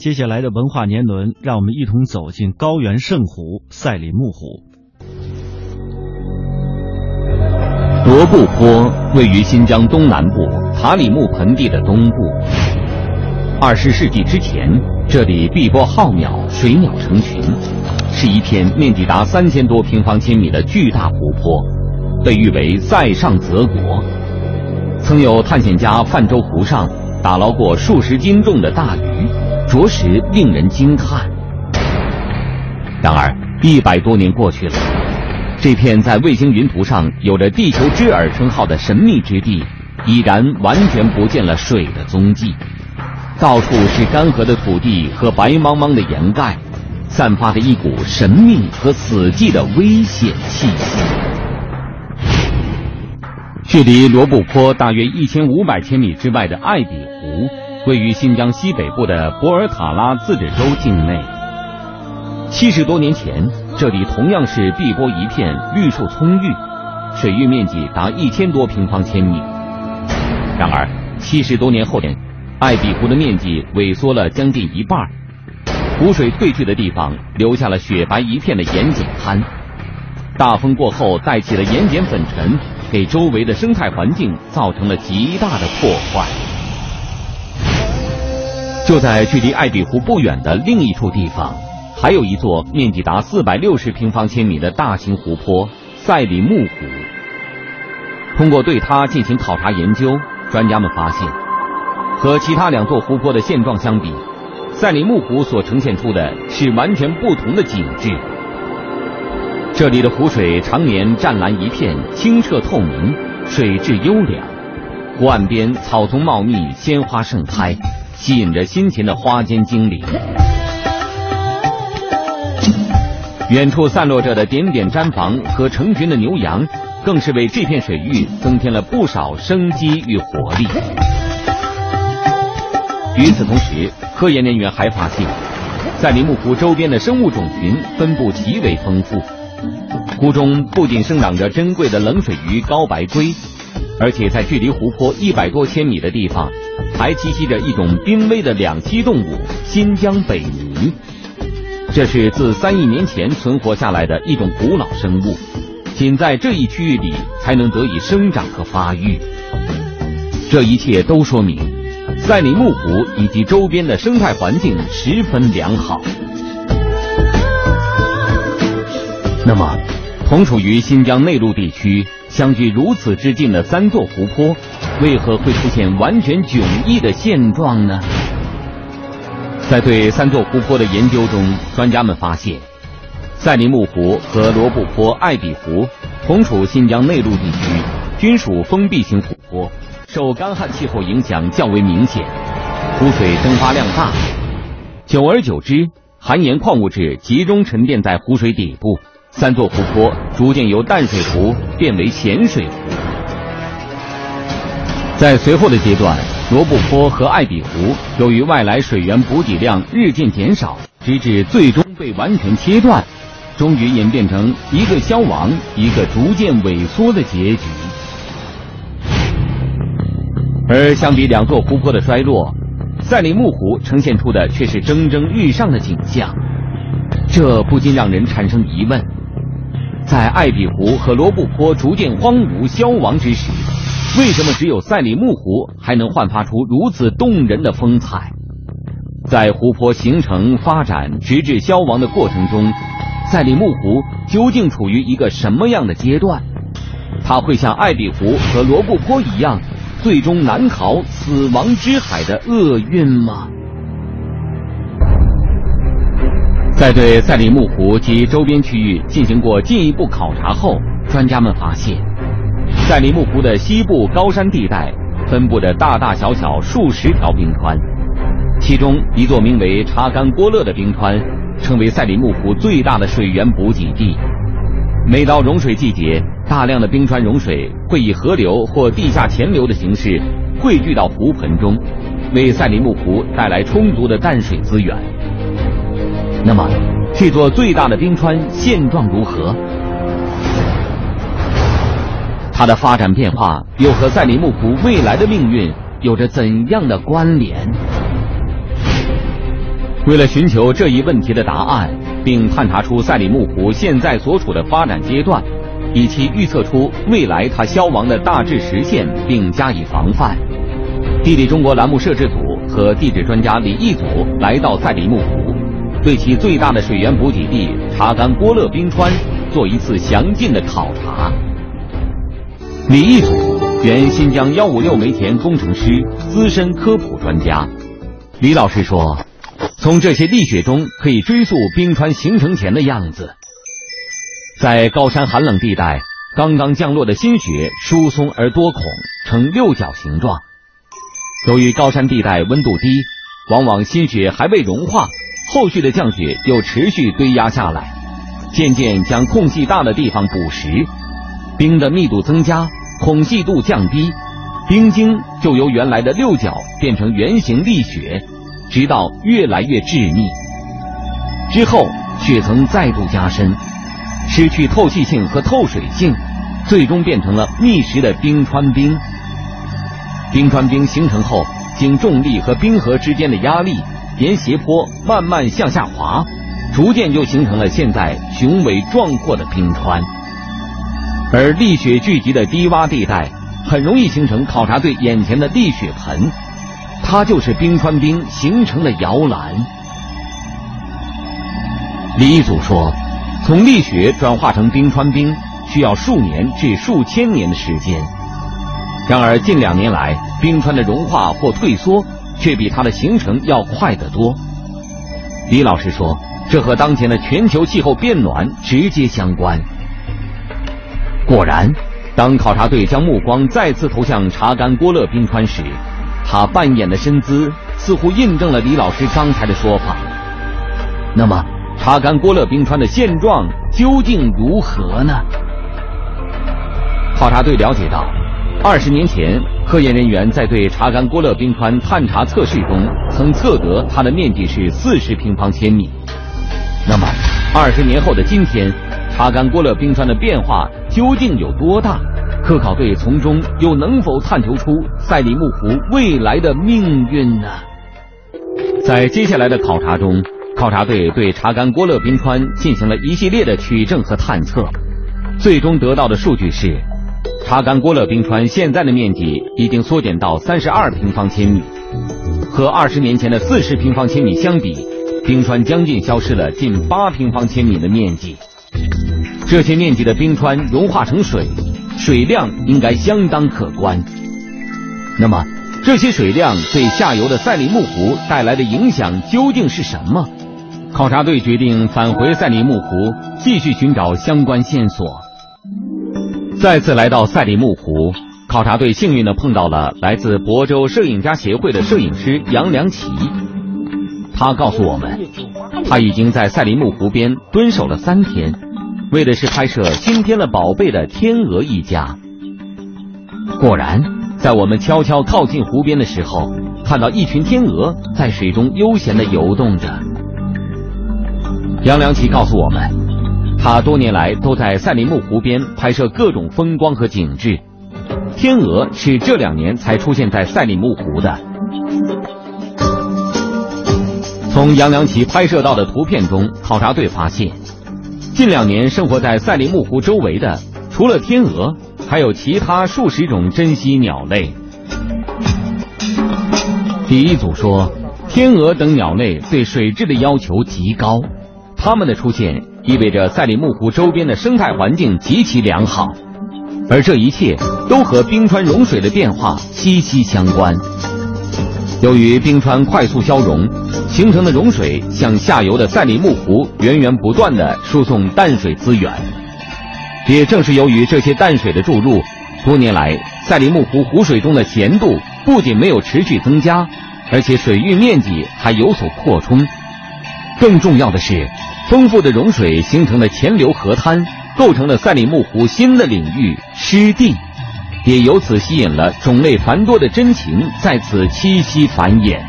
接下来的文化年轮，让我们一同走进高原圣湖赛里木湖。罗布泊位于新疆东南部塔里木盆地的东部。二十世纪之前，这里碧波浩渺，水鸟成群，是一片面积达三千多平方千米的巨大湖泊，被誉为“塞上泽国”。曾有探险家泛舟湖上，打捞过数十斤重的大鱼。着实令人惊叹。然而，一百多年过去了，这片在卫星云图上有着“地球之耳”称号的神秘之地，已然完全不见了水的踪迹。到处是干涸的土地和白茫茫的岩盖，散发着一股神秘和死寂的危险气息。距离罗布泊大约一千五百千米之外的艾比湖。位于新疆西北部的博尔塔拉自治州境内。七十多年前，这里同样是碧波一片，绿树葱郁，水域面积达一千多平方千米。然而，七十多年后，艾比湖的面积萎缩了将近一半，湖水退去的地方留下了雪白一片的盐碱滩。大风过后带起的盐碱粉尘，给周围的生态环境造成了极大的破坏。就在距离艾比湖不远的另一处地方，还有一座面积达四百六十平方千米的大型湖泊——赛里木湖。通过对它进行考察研究，专家们发现，和其他两座湖泊的现状相比，赛里木湖所呈现出的是完全不同的景致。这里的湖水常年湛蓝一片，清澈透明，水质优良，湖岸边草丛茂密，鲜花盛开。吸引着辛勤的花间精灵。远处散落着的点点毡房和成群的牛羊，更是为这片水域增添了不少生机与活力。与此同时，科研人员还发现，赛里木湖周边的生物种群分布极为丰富。湖中不仅生长着珍贵的冷水鱼高白鲑，而且在距离湖泊一百多千米的地方。还栖息着一种濒危的两栖动物——新疆北鲵。这是自三亿年前存活下来的一种古老生物，仅在这一区域里才能得以生长和发育。这一切都说明，赛里木湖以及周边的生态环境十分良好。那么，同处于新疆内陆地区、相距如此之近的三座湖泊。为何会出现完全迥异的现状呢？在对三座湖泊的研究中，专家们发现，赛里木湖和罗布泊、艾比湖同处新疆内陆地区，均属封闭型湖泊，受干旱气候影响较为明显，湖水蒸发量大，久而久之，含盐矿物质集中沉淀在湖水底部，三座湖泊逐渐由淡水湖变为咸水湖。在随后的阶段，罗布泊和艾比湖由于外来水源补给量日渐减少，直至最终被完全切断，终于演变成一个消亡、一个逐渐萎缩的结局。而相比两座湖泊的衰落，赛里木湖呈现出的却是蒸蒸日上的景象，这不禁让人产生疑问：在艾比湖和罗布泊逐渐荒芜消亡之时。为什么只有赛里木湖还能焕发出如此动人的风采？在湖泊形成、发展直至消亡的过程中，赛里木湖究竟处于一个什么样的阶段？它会像艾比湖和罗布泊一样，最终难逃死亡之海的厄运吗？在对赛里木湖及周边区域进行过进一步考察后，专家们发现。赛里木湖的西部高山地带分布着大大小小数十条冰川，其中一座名为查干郭勒的冰川，成为赛里木湖最大的水源补给地。每到融水季节，大量的冰川融水会以河流或地下潜流的形式汇聚到湖盆中，为赛里木湖带来充足的淡水资源。那么，这座最大的冰川现状如何？它的发展变化又和赛里木湖未来的命运有着怎样的关联？为了寻求这一问题的答案，并探查出赛里木湖现在所处的发展阶段，以及预测出未来它消亡的大致时限，并加以防范，地理中国栏目摄制组和地质专家李毅组来到赛里木湖，对其最大的水源补给地查干郭勒冰川做一次详尽的考察。李毅祖原新疆幺五六煤田工程师，资深科普专家。李老师说。从这些砾雪中可以追溯冰川形成前的样子。在高山寒冷地带，刚刚降落的新雪疏松而多孔，呈六角形状。由于高山地带温度低，往往新雪还未融化，后续的降雪又持续堆压下来，渐渐将空隙大的地方补实，冰的密度增加，孔隙度降低，冰晶就由原来的六角变成圆形砾雪。直到越来越致密，之后雪层再度加深，失去透气性和透水性，最终变成了密实的冰川冰。冰川冰形成后，经重力和冰河之间的压力，沿斜坡慢慢向下滑，逐渐就形成了现在雄伟壮阔的冰川。而砾雪聚集的低洼地带，很容易形成考察队眼前的砾雪盆。它就是冰川冰形成的摇篮。李一祖说，从砾雪转化成冰川冰需要数年至数千年的时间。然而近两年来，冰川的融化或退缩却比它的形成要快得多。李老师说，这和当前的全球气候变暖直接相关。果然，当考察队将目光再次投向查干郭勒冰川时，他扮演的身姿似乎印证了李老师刚才的说法。那么，查干郭勒冰川的现状究竟如何呢？考察队了解到，二十年前，科研人员在对查干郭勒冰川探查测试中，曾测得它的面积是四十平方千米。那么，二十年后的今天，查干郭勒冰川的变化究竟有多大？科考队从中又能否探求出赛里木湖未来的命运呢？在接下来的考察中，考察队对查干郭勒冰川进行了一系列的取证和探测，最终得到的数据是，查干郭勒冰川现在的面积已经缩减到三十二平方千米，和二十年前的四十平方千米相比，冰川将近消失了近八平方千米的面积。这些面积的冰川融化成水。水量应该相当可观。那么，这些水量对下游的赛里木湖带来的影响究竟是什么？考察队决定返回赛里木湖，继续寻找相关线索。再次来到赛里木湖，考察队幸运的碰到了来自亳州摄影家协会的摄影师杨良奇。他告诉我们，他已经在赛里木湖边蹲守了三天。为的是拍摄新添了宝贝的天鹅一家。果然，在我们悄悄靠近湖边的时候，看到一群天鹅在水中悠闲的游动着。杨良奇告诉我们，他多年来都在赛里木湖边拍摄各种风光和景致，天鹅是这两年才出现在赛里木湖的。从杨良奇拍摄到的图片中，考察队发现。近两年，生活在赛里木湖周围的，除了天鹅，还有其他数十种珍稀鸟类。第一组说，天鹅等鸟类对水质的要求极高，它们的出现意味着赛里木湖周边的生态环境极其良好，而这一切都和冰川融水的变化息息相关。由于冰川快速消融。形成的融水向下游的赛里木湖源源不断的输送淡水资源，也正是由于这些淡水的注入，多年来赛里木湖湖水中的咸度不仅没有持续增加，而且水域面积还有所扩充。更重要的是，丰富的融水形成了潜流河滩，构成了赛里木湖新的领域湿地，也由此吸引了种类繁多的真禽在此栖息繁衍。